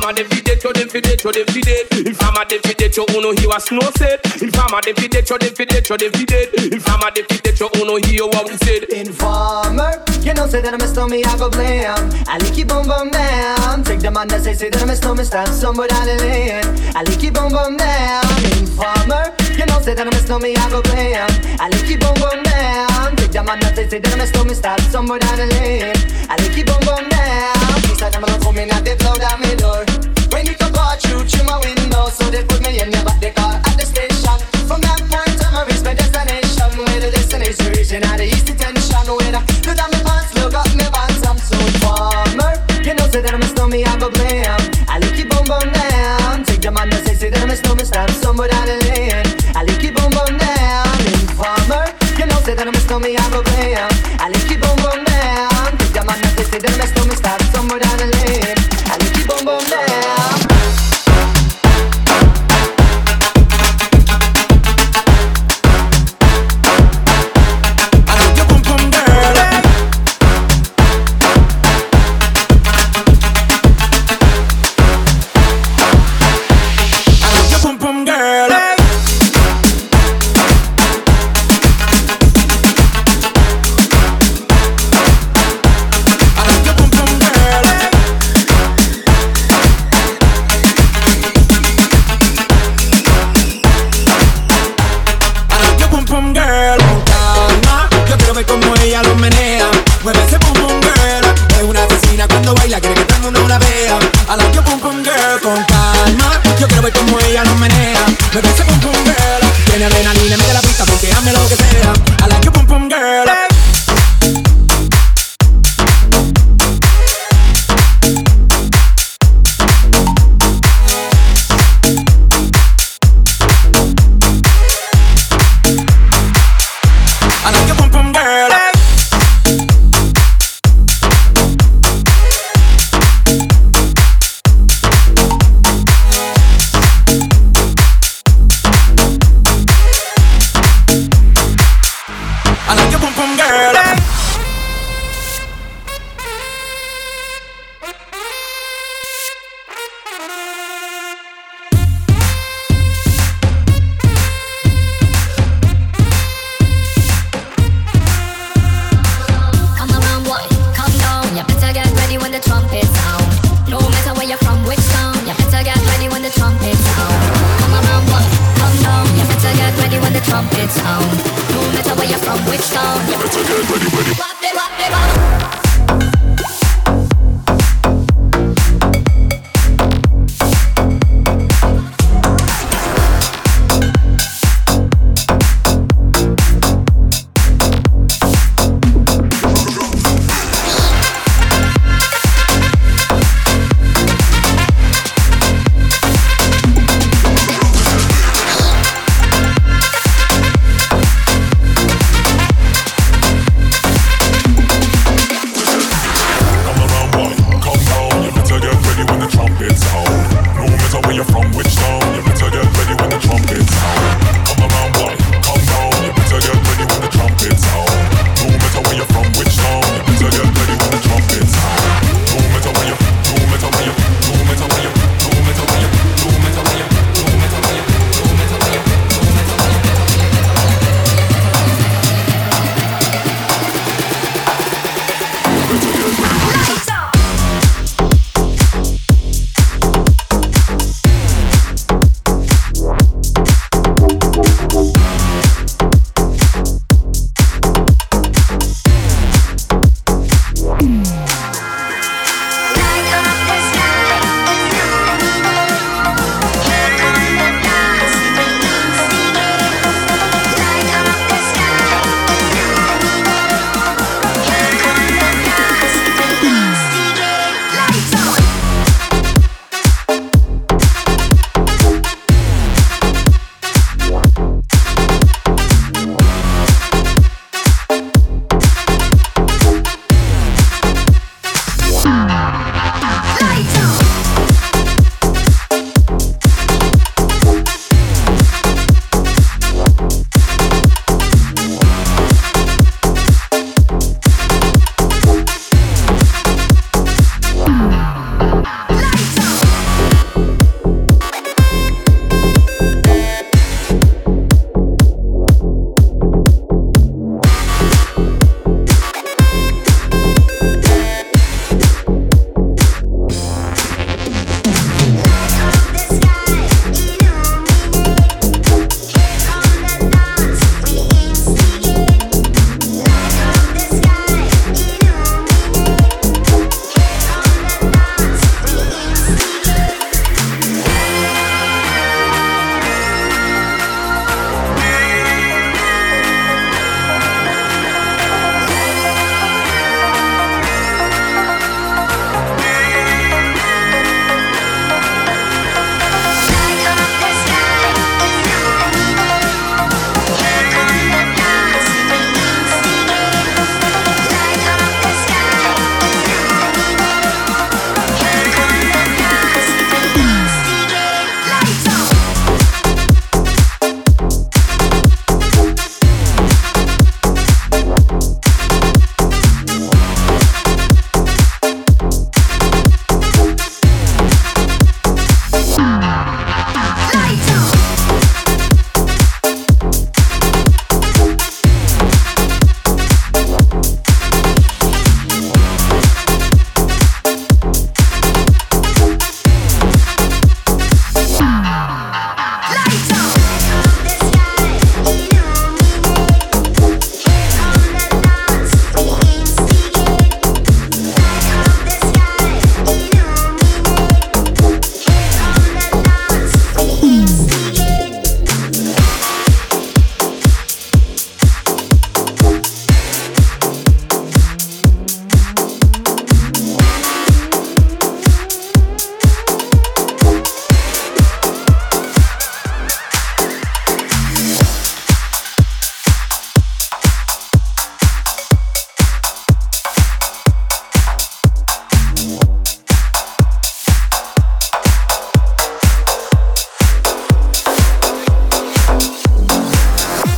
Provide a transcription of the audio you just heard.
Informer dem fi dead, yo dem fi dead, yo dem fi dead. Informer dem fi dead, yo uno hear what Snow said. Informer dem fi dead, yo dem fi dead, yo dem fi dead. Informer dem fi dead, yo uno hear what we said. Informer, you know say that I'm a stormy, I go blame. I like you boom boom down. Take the man that say say that I'm a stormy, stand somewhere down the lane. I like you boom boom down. Informer, you know say that I'm a stormy, I go blame. I like you boom boom down. Take the man that say say that I'm a stormy, stand somewhere down the lane. I like you boom boom down. I'm a stand somewhere down the lane. I you boom boom down. Informer, you know, say that I'm a stormy, I go blame. Boom girl. Calma, yo quiero ver cómo ella lo menea. Mueve ese boom boom girl. Es una asesina cuando baila, quiere que todo el mundo la vea. I like your boom boom girl. Con calma, yo quiero ver cómo ella lo menea. Mueve ese boom boom girl. Tiene adrenalina,